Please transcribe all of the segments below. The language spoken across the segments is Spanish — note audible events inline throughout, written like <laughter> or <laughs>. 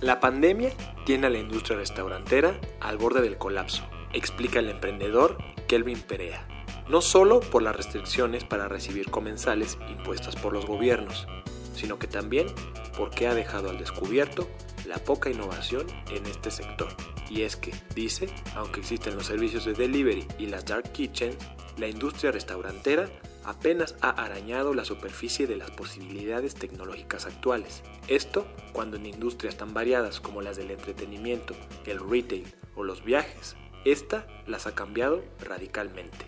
La pandemia tiene a la industria restaurantera al borde del colapso, explica el emprendedor Kelvin Perea. No solo por las restricciones para recibir comensales impuestas por los gobiernos, sino que también porque ha dejado al descubierto la poca innovación en este sector. Y es que, dice, aunque existen los servicios de delivery y las dark kitchens, la industria restaurantera apenas ha arañado la superficie de las posibilidades tecnológicas actuales. Esto cuando en industrias tan variadas como las del entretenimiento, el retail o los viajes, esta las ha cambiado radicalmente.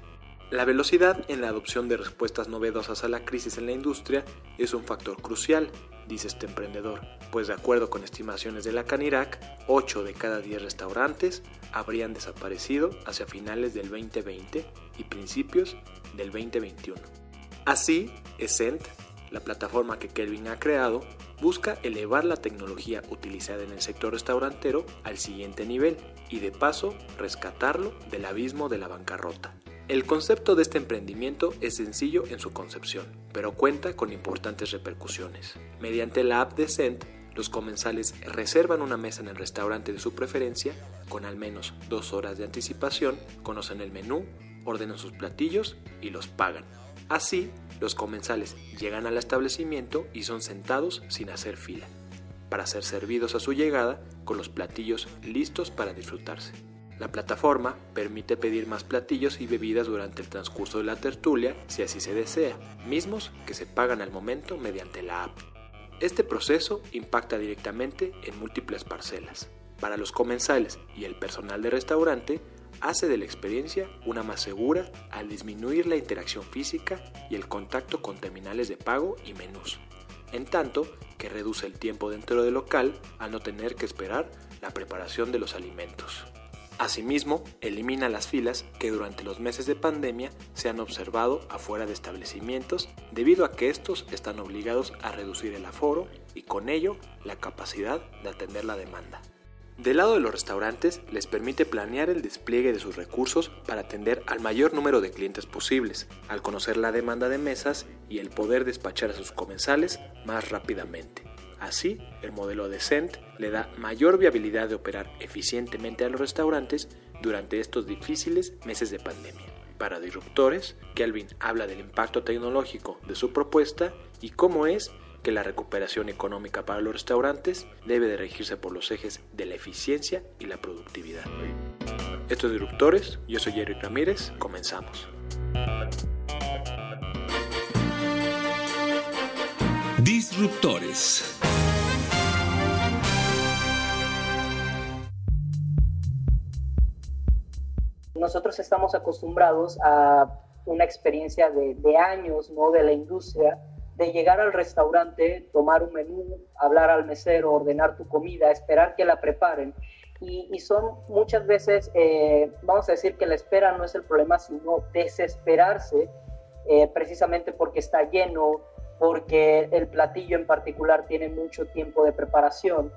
La velocidad en la adopción de respuestas novedosas a la crisis en la industria es un factor crucial, dice este emprendedor, pues de acuerdo con estimaciones de la Canirac, 8 de cada 10 restaurantes habrían desaparecido hacia finales del 2020 y principios del 2021. Así, Essent, la plataforma que Kelvin ha creado, busca elevar la tecnología utilizada en el sector restaurantero al siguiente nivel y de paso rescatarlo del abismo de la bancarrota. El concepto de este emprendimiento es sencillo en su concepción, pero cuenta con importantes repercusiones. Mediante la app de Cent, los comensales reservan una mesa en el restaurante de su preferencia con al menos dos horas de anticipación, conocen el menú, ordenan sus platillos y los pagan. Así, los comensales llegan al establecimiento y son sentados sin hacer fila, para ser servidos a su llegada con los platillos listos para disfrutarse. La plataforma permite pedir más platillos y bebidas durante el transcurso de la tertulia si así se desea, mismos que se pagan al momento mediante la app. Este proceso impacta directamente en múltiples parcelas. Para los comensales y el personal de restaurante, hace de la experiencia una más segura al disminuir la interacción física y el contacto con terminales de pago y menús, en tanto que reduce el tiempo dentro del local al no tener que esperar la preparación de los alimentos. Asimismo, elimina las filas que durante los meses de pandemia se han observado afuera de establecimientos debido a que estos están obligados a reducir el aforo y con ello la capacidad de atender la demanda. Del lado de los restaurantes, les permite planear el despliegue de sus recursos para atender al mayor número de clientes posibles, al conocer la demanda de mesas y el poder despachar a sus comensales más rápidamente. Así, el modelo de Cent le da mayor viabilidad de operar eficientemente a los restaurantes durante estos difíciles meses de pandemia. Para disruptores, Kelvin habla del impacto tecnológico de su propuesta y cómo es que la recuperación económica para los restaurantes debe de regirse por los ejes de la eficiencia y la productividad. Estos disruptores, yo soy Jerry Ramírez, comenzamos. Disruptores. nosotros estamos acostumbrados a una experiencia de, de, años ¿no? de la industria, de llegar al restaurante, tomar un menú, hablar al mesero, ordenar tu comida, esperar que la preparen. Y, son muchas veces, eh, vamos a decir que la espera no es el problema, sino desesperarse, eh, precisamente porque está lleno, porque el platillo en particular tiene mucho tiempo de preparación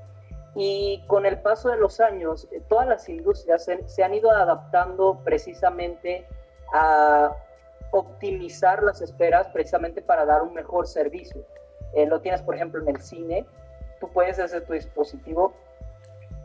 y con el paso de los años, eh, todas las industrias se, han ido adaptando precisamente a optimizar las esperas precisamente para dar un mejor servicio. Eh, lo tienes, por ejemplo, en el cine. Tú puedes hacer tu dispositivo,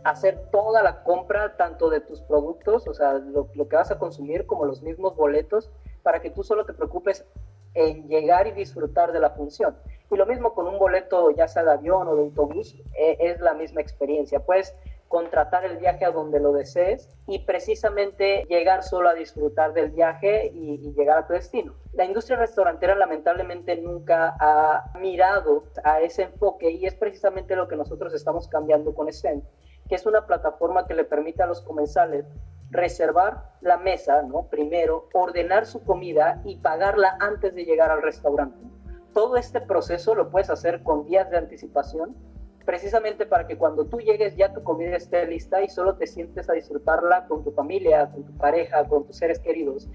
hacer toda la compra tanto de tus productos, o sea, lo, lo que vas a consumir, como los mismos boletos, para que tú solo te preocupes en llegar y disfrutar de la función. Y lo mismo con un boleto, ya sea de avión o de autobús, eh, es la misma experiencia. Puedes contratar el viaje a donde lo desees y precisamente llegar solo a disfrutar del viaje y, y, llegar a tu destino. La industria restaurantera lamentablemente nunca ha mirado a ese enfoque y es precisamente lo que nosotros estamos cambiando con Scent, que es una plataforma que le permite a los comensales reservar la mesa, ¿no? Primero, ordenar su comida y pagarla antes de llegar al restaurante. todo este proceso lo puedes hacer con días de anticipación, precisamente para que cuando tú llegues ya tu comida esté lista y solo te sientes a disfrutarla con tu familia, con tu pareja, con tus seres queridos,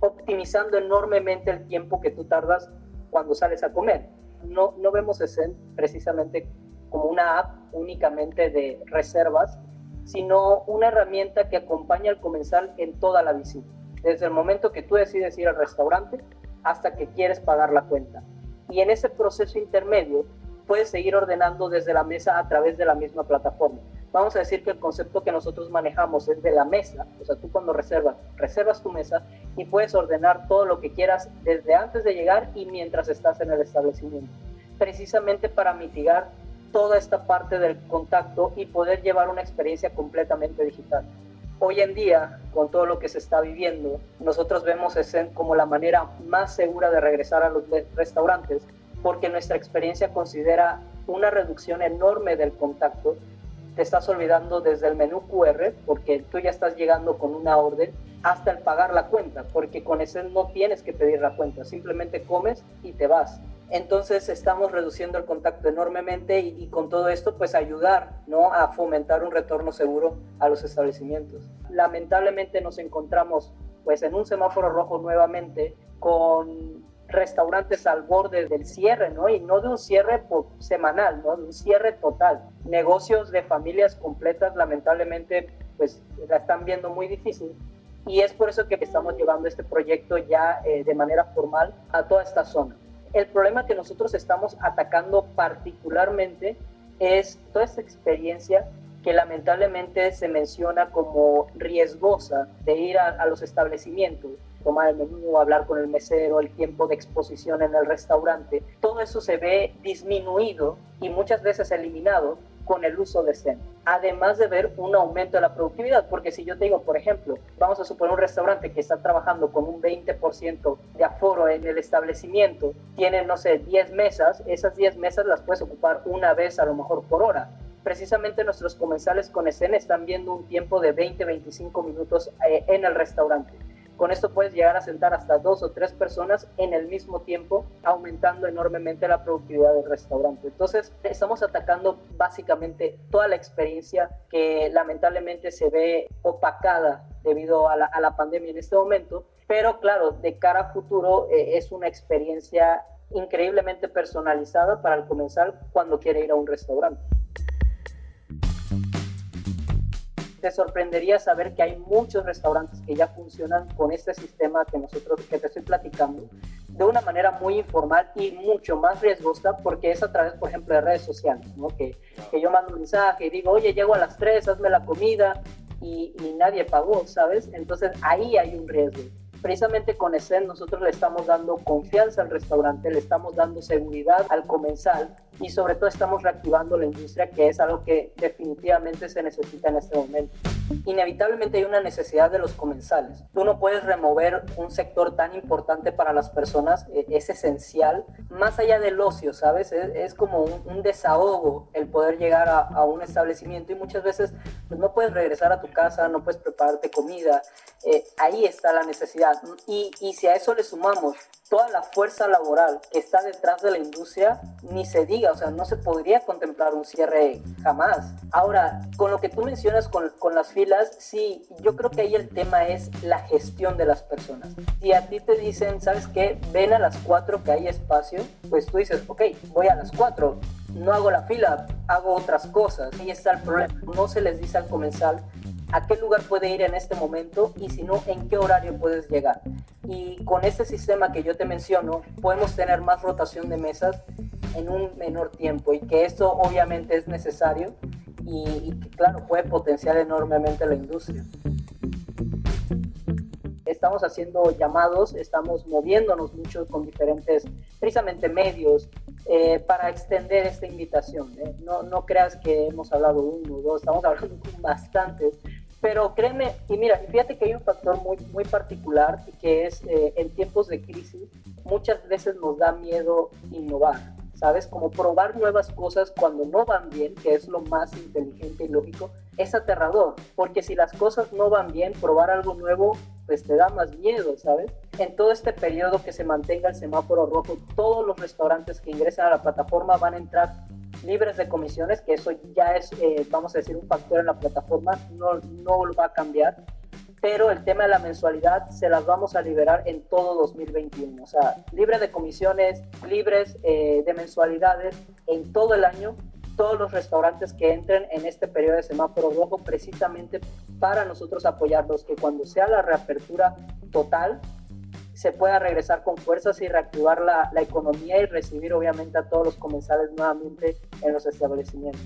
optimizando enormemente el tiempo que tú tardas cuando sales a comer. No, no vemos ese precisamente como una app únicamente de reservas, sino una herramienta que acompaña al comensal en toda la visita, desde el momento que tú decides ir al restaurante hasta que quieres pagar la cuenta. Y en ese proceso intermedio puedes seguir ordenando desde la mesa a través de la misma plataforma. Vamos a decir que el concepto que nosotros manejamos es de la mesa, o sea, tú cuando reservas, reservas tu mesa y puedes ordenar todo lo que quieras desde antes de llegar y mientras estás en el establecimiento, precisamente para mitigar toda esta parte del contacto y poder llevar una experiencia completamente digital. Hoy en día, con todo lo que se está viviendo, nosotros vemos ese como la manera más segura de regresar a los restaurantes, porque nuestra experiencia considera una reducción enorme del contacto. Te estás olvidando desde el menú QR, porque tú ya estás llegando con una orden, hasta el pagar la cuenta, porque con ese no tienes que pedir la cuenta, simplemente comes y te vas. Entonces estamos reduciendo el contacto enormemente y, con todo esto pues ayudar ¿no? a fomentar un retorno seguro a los establecimientos. Lamentablemente nos encontramos pues en un semáforo rojo nuevamente con restaurantes al borde del cierre, ¿no? Y no de un cierre semanal, ¿no? De un cierre total. Negocios de familias completas, lamentablemente, pues la están viendo muy difícil. Y es por eso que estamos llevando este proyecto ya eh, de manera formal a toda esta zona. El problema que nosotros estamos atacando particularmente es toda esta experiencia que lamentablemente se menciona como riesgosa de ir a, a los establecimientos, tomar el menú, hablar con el mesero, el tiempo de exposición en el restaurante, todo eso se ve disminuido y muchas veces eliminado con el uso de Zen, además de ver un aumento de la productividad, porque si yo te digo, por ejemplo, vamos a suponer un restaurante que está trabajando con un 20% de aforo en el establecimiento, tiene, no sé, 10 mesas, esas 10 mesas las puedes ocupar una vez a lo mejor por hora. Precisamente nuestros comensales con escena están viendo un tiempo de 20-25 minutos eh, en el restaurante. Con esto puedes llegar a sentar hasta dos o tres personas en el mismo tiempo, aumentando enormemente la productividad del restaurante. Entonces, estamos atacando básicamente toda la experiencia que lamentablemente se ve opacada debido a la, pandemia en este momento. Pero claro, de cara a futuro eh, es una experiencia increíblemente personalizada para el comensal cuando quiere ir a un restaurante. Te sorprendería saber que hay muchos restaurantes que ya funcionan con este sistema que nosotros que te estoy platicando de una manera muy informal y mucho más riesgosa porque es a través, por ejemplo, de redes sociales, ¿no? que, que yo mando un mensaje y digo, oye, llego a las 3, hazme la comida y, y nadie pagó, ¿sabes? Entonces ahí hay un riesgo precisamente con ESEN nosotros le estamos dando confianza al restaurante, le estamos dando seguridad al comensal y sobre todo estamos reactivando la industria, que es algo que definitivamente se necesita en este momento. Inevitablemente hay una necesidad de los comensales. Tú no puedes remover un sector tan importante para las personas, e, es esencial, más allá del ocio, ¿sabes? Es, como un, desahogo el poder llegar a, un establecimiento y muchas veces pues, no puedes regresar a tu casa, no puedes prepararte comida. Eh, ahí está la necesidad. Y, y si a eso le sumamos toda la fuerza laboral que está detrás de la industria, ni se diga, o sea, no se podría contemplar un cierre jamás. Ahora, con lo que tú mencionas con, con las filas, sí, yo creo que ahí el tema es la gestión de las personas. Si a ti te dicen, ¿sabes qué? Ven a las 4 que hay espacio, pues tú dices, ok, voy a las 4, no hago la fila, hago otras cosas. Ahí está el problema. No se les dice al comensal a qué lugar puede ir en este momento y si no, en qué horario puedes llegar. Y con este sistema que yo te menciono, podemos tener más rotación de mesas en un menor tiempo y que esto obviamente es necesario y, que claro, puede potenciar enormemente la industria. Estamos haciendo llamados, estamos moviéndonos mucho con diferentes, precisamente medios, eh, para extender esta invitación. ¿eh? No, no creas que hemos hablado uno o dos, estamos hablando con <laughs> bastantes pero créeme, y mira, fíjate que hay un factor muy, muy particular que es eh, en tiempos de crisis, muchas veces nos da miedo innovar, ¿sabes? Como probar nuevas cosas cuando no van bien, que es lo más inteligente y lógico, es aterrador, porque si las cosas no van bien, probar algo nuevo, pues te da más miedo, ¿sabes? en todo este periodo que se mantenga el semáforo rojo, todos los restaurantes que ingresan a la plataforma van a entrar libres de comisiones, que eso ya es, eh, vamos a decir, un factor en la plataforma, no, no va a cambiar, pero el tema de la mensualidad se las vamos a liberar en todo 2021, o sea, libre de comisiones, libres eh, de mensualidades en todo el año, todos los restaurantes que entren en este periodo de semáforo rojo, precisamente para nosotros apoyarlos, que cuando sea la reapertura total, se pueda regresar con fuerzas y reactivar la, la economía y recibir obviamente a todos los comensales nuevamente en los establecimientos.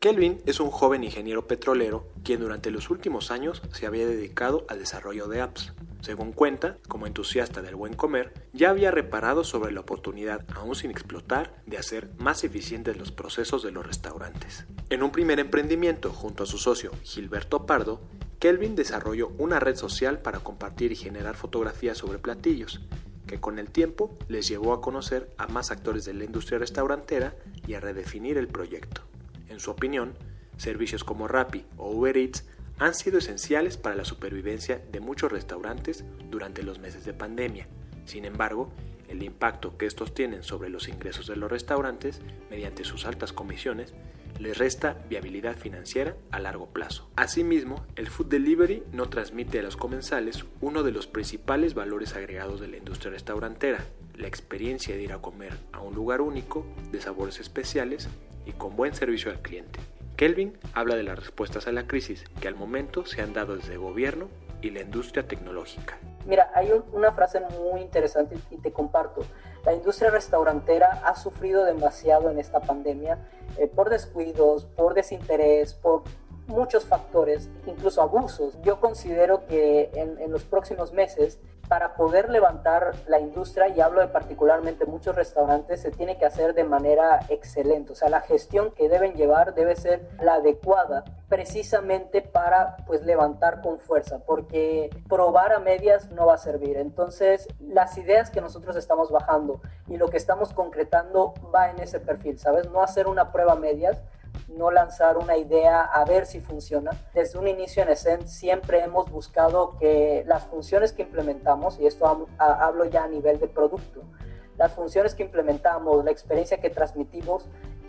Kelvin es un joven ingeniero petrolero quien durante los últimos años se había dedicado al desarrollo de apps. Según cuenta, como entusiasta del buen comer, ya había reparado sobre la oportunidad, aún sin explotar, de hacer más eficientes los procesos de los restaurantes. En un primer emprendimiento junto a su socio Gilberto Pardo, Kelvin desarrolló una red social para compartir y generar fotografías sobre platillos, que con el tiempo les llevó a conocer a más actores de la industria restaurantera y a redefinir el proyecto. En su opinión, servicios como Rappi o Uber Eats han sido esenciales para la supervivencia de muchos restaurantes durante los meses de pandemia. Sin embargo, el impacto que estos tienen sobre los ingresos de los restaurantes mediante sus altas comisiones les resta viabilidad financiera a largo plazo. Asimismo, el food delivery no transmite a los comensales uno de los principales valores agregados de la industria restaurantera, la experiencia de ir a comer a un lugar único, de sabores especiales y con buen servicio al cliente. Kelvin habla de las respuestas a la crisis que al momento se han dado desde el gobierno y la industria tecnológica. Mira, hay una frase muy interesante y te comparto. La industria restaurantera ha sufrido demasiado en esta pandemia eh, por descuidos, por desinterés, por muchos factores, incluso abusos. Yo considero que en, en los próximos meses para poder levantar la industria, y hablo de particularmente muchos restaurantes, se tiene que hacer de manera excelente. O sea, la gestión que deben llevar debe ser la adecuada precisamente para pues levantar con fuerza, porque probar a medias no va a servir. Entonces, las ideas que nosotros estamos bajando y lo que estamos concretando va en ese perfil, ¿sabes? No hacer una prueba a medias, no lanzar una idea a ver si funciona. Desde un inicio en Essent siempre hemos buscado que las funciones que implementamos, y esto hablo ya a nivel de producto, las funciones que implementamos, la experiencia que transmitimos,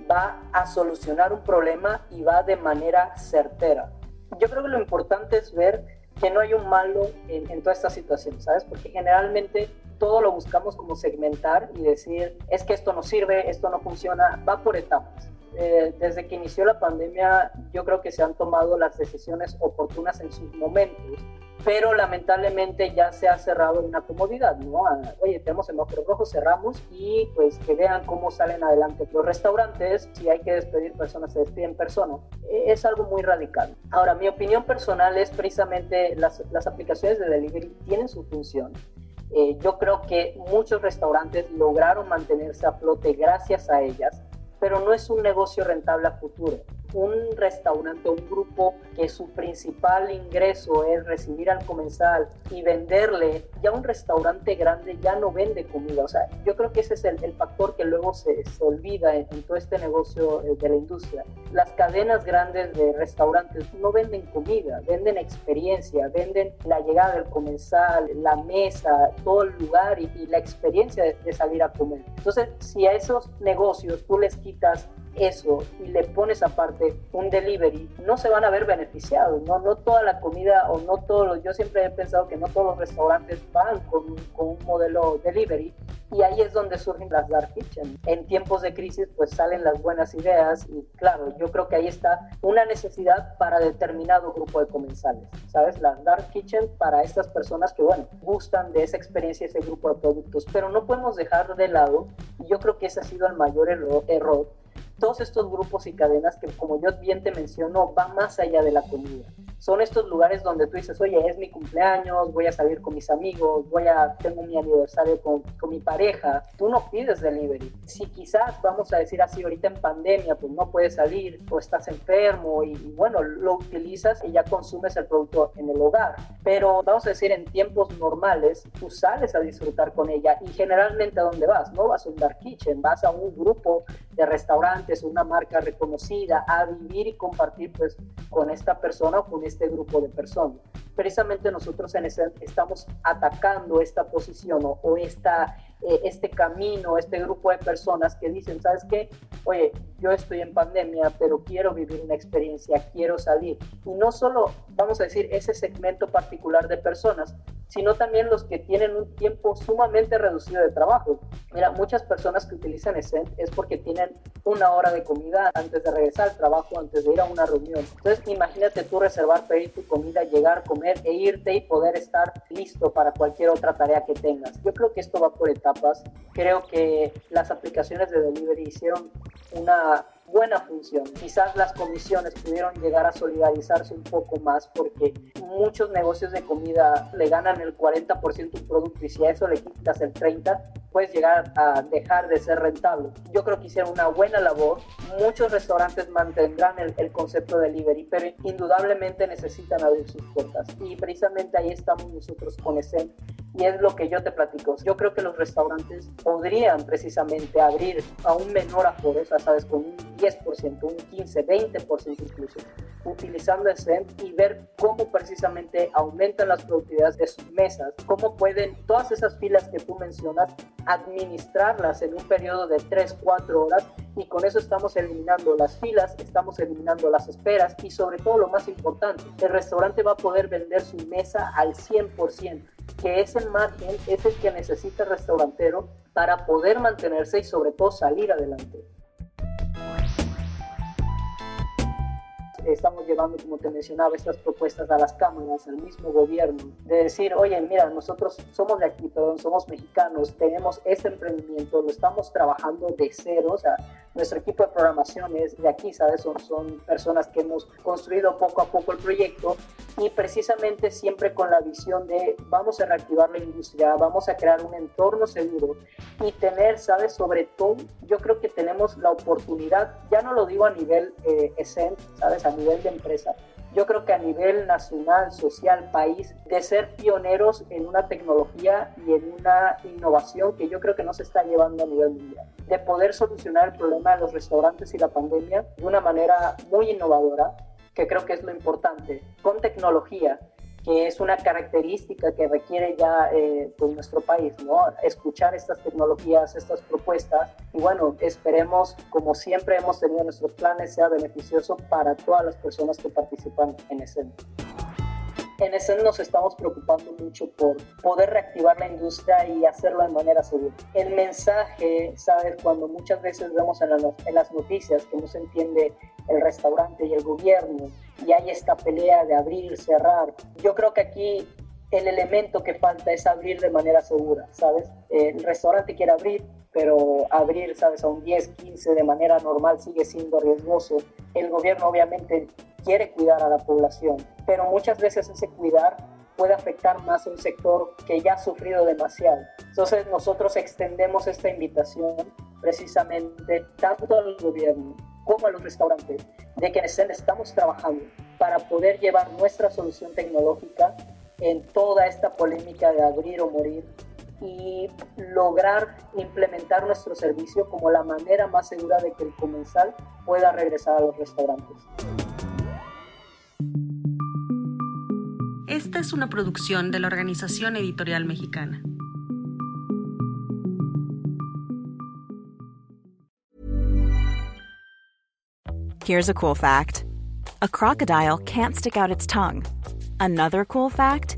va a solucionar un problema y va de manera certera. Yo creo que lo importante es ver que no hay un malo en, en toda esta situación, ¿sabes? Porque generalmente todo lo buscamos como segmentar y decir, es que esto no sirve, esto no funciona, va por etapas. Eh, desde que inició la pandemia, yo creo que se han tomado las decisiones oportunas en sus momentos, pero lamentablemente ya se ha cerrado en una comodidad, ¿no? Ah, oye, tenemos semáforo rojo, cerramos y pues que vean cómo salen adelante los restaurantes, si hay que despedir personas, se despiden personas. E, es algo muy radical. Ahora, mi opinión personal es precisamente las, las aplicaciones de delivery tienen su función. Eh, yo creo que muchos restaurantes lograron mantenerse a flote gracias a ellas pero no es un negocio rentable a futuro un restaurante un grupo que su principal ingreso es recibir al comensal y venderle, ya un restaurante grande ya no vende comida. O sea, yo creo que ese es el, factor que luego se, se olvida en, todo este negocio eh, de la industria. Las cadenas grandes de restaurantes no venden comida, venden experiencia, venden la llegada del comensal, la mesa, todo el lugar y, la experiencia de salir a comer. Entonces, si a esos negocios tú les quitas eso y le pones aparte un delivery, no se van a ver beneficiados, ¿no? No toda la comida o no todos yo siempre he pensado que no todos los restaurantes van con, con un modelo delivery y ahí es donde surgen las dark kitchen. En tiempos de crisis pues salen las buenas ideas y claro, yo creo que ahí está una necesidad para determinado grupo de comensales, ¿sabes? Las dark kitchen para estas personas que bueno, gustan de esa experiencia, ese grupo de productos, pero no podemos dejar de lado, y yo creo que ese ha sido el mayor error todos estos grupos y cadenas que, como yo bien te menciono, van más allá de la comida son estos lugares donde tú dices, oye, es mi cumpleaños, voy a salir con mis amigos, voy a, tengo mi aniversario con, con mi pareja. Tú no pides delivery. Si quizás, vamos a decir así, ahorita en pandemia, pues no puedes salir o estás enfermo y, bueno, lo utilizas y ya consumes el producto en el hogar. Pero vamos a decir, en tiempos normales, tú sales a disfrutar con ella y generalmente a dónde vas? No vas a un dark kitchen, vas a un grupo de restaurantes, una marca reconocida, a vivir y compartir pues con esta persona o con este grupo de personas. Precisamente nosotros en ese, estamos atacando esta posición o, esta eh, este camino, este grupo de personas que dicen, ¿sabes qué? Oye, yo estoy en pandemia, pero quiero vivir una experiencia, quiero salir. Y no solo, vamos a decir, ese segmento particular de personas, sino también los que tienen un tiempo sumamente reducido de trabajo. Mira, muchas personas que utilizan Essent es porque tienen una hora de comida antes de regresar al trabajo, antes de ir a una reunión. Entonces, imagínate tú reservar, pedir tu comida, llegar, comer e irte y poder estar listo para cualquier otra tarea que tengas. Yo creo que esto va por etapas. Creo que las aplicaciones de delivery hicieron una buena función. Quizás las comisiones pudieron llegar a solidarizarse un poco más porque muchos negocios de comida le ganan el 40% un producto y si a eso le quitas el 30%, puedes llegar a dejar de ser rentable. Yo creo que hicieron una buena labor. Muchos restaurantes mantendrán el, el concepto de delivery, pero indudablemente necesitan abrir sus puertas. Y precisamente ahí estamos nosotros con ese y es lo que yo te platico. Yo creo que los restaurantes podrían precisamente abrir a un menor aforo, sea, sabes, con un 10%, un 15, 20% incluso, utilizando ese y ver cómo precisamente aumentan las productividades de sus mesas, cómo pueden todas esas filas que tú mencionas administrarlas en un periodo de 3, 4 horas y con eso estamos eliminando las filas, estamos eliminando las esperas y sobre todo lo más importante, el restaurante va a poder vender su mesa al 100% que ese margen es el que necesita el restaurantero para poder mantenerse y sobre todo salir adelante. estamos llevando, como te mencionaba, estas propuestas a las cámaras, al mismo gobierno, de decir, oye, mira, nosotros somos de aquí, perdón, somos mexicanos, tenemos este emprendimiento, lo estamos trabajando de cero, o sea, nuestro equipo de programación es de aquí, ¿sabes? Son, son personas que hemos construido poco a poco el proyecto y precisamente siempre con la visión de vamos a reactivar la industria, vamos a crear un entorno seguro y tener, ¿sabes? Sobre todo, yo creo que tenemos la oportunidad, ya no lo digo a nivel eh, ¿sabes? A nivel de empresa, yo creo que a nivel nacional, social, país, de ser pioneros en una tecnología y en una innovación que yo creo que no se está llevando a nivel mundial, de poder solucionar el problema de los restaurantes y la pandemia de una manera muy innovadora, que creo que es lo importante, con tecnología, que es una característica que requiere ya eh, pues nuestro país, ¿no? Escuchar estas tecnologías, estas propuestas y bueno, esperemos, como siempre hemos tenido nuestros planes, sea beneficioso para todas las personas que participan en ese en ese nos estamos preocupando mucho por poder reactivar la industria y hacerlo de manera segura. El mensaje, ¿sabes? Cuando muchas veces vemos en, en las noticias que no se entiende el restaurante y el gobierno y hay esta pelea de abrir, cerrar, yo creo que aquí el elemento que falta es abrir de manera segura, ¿sabes? El restaurante quiere abrir, pero abrir, ¿sabes? A un 10, 15 de manera normal sigue siendo riesgoso. El gobierno obviamente quiere cuidar a la población, pero muchas veces ese cuidar puede afectar más a un sector que ya ha sufrido demasiado. Entonces nosotros extendemos esta invitación precisamente tanto al gobierno como a los restaurantes, de que estamos trabajando para poder llevar nuestra solución tecnológica en toda esta polémica de abrir o morir y lograr implementar nuestro servicio como la manera más segura de que el comensal pueda regresar a los restaurantes. Esta es una producción de la Organización Editorial Mexicana. Here's a cool fact. A crocodile can't stick out its tongue. Another cool fact,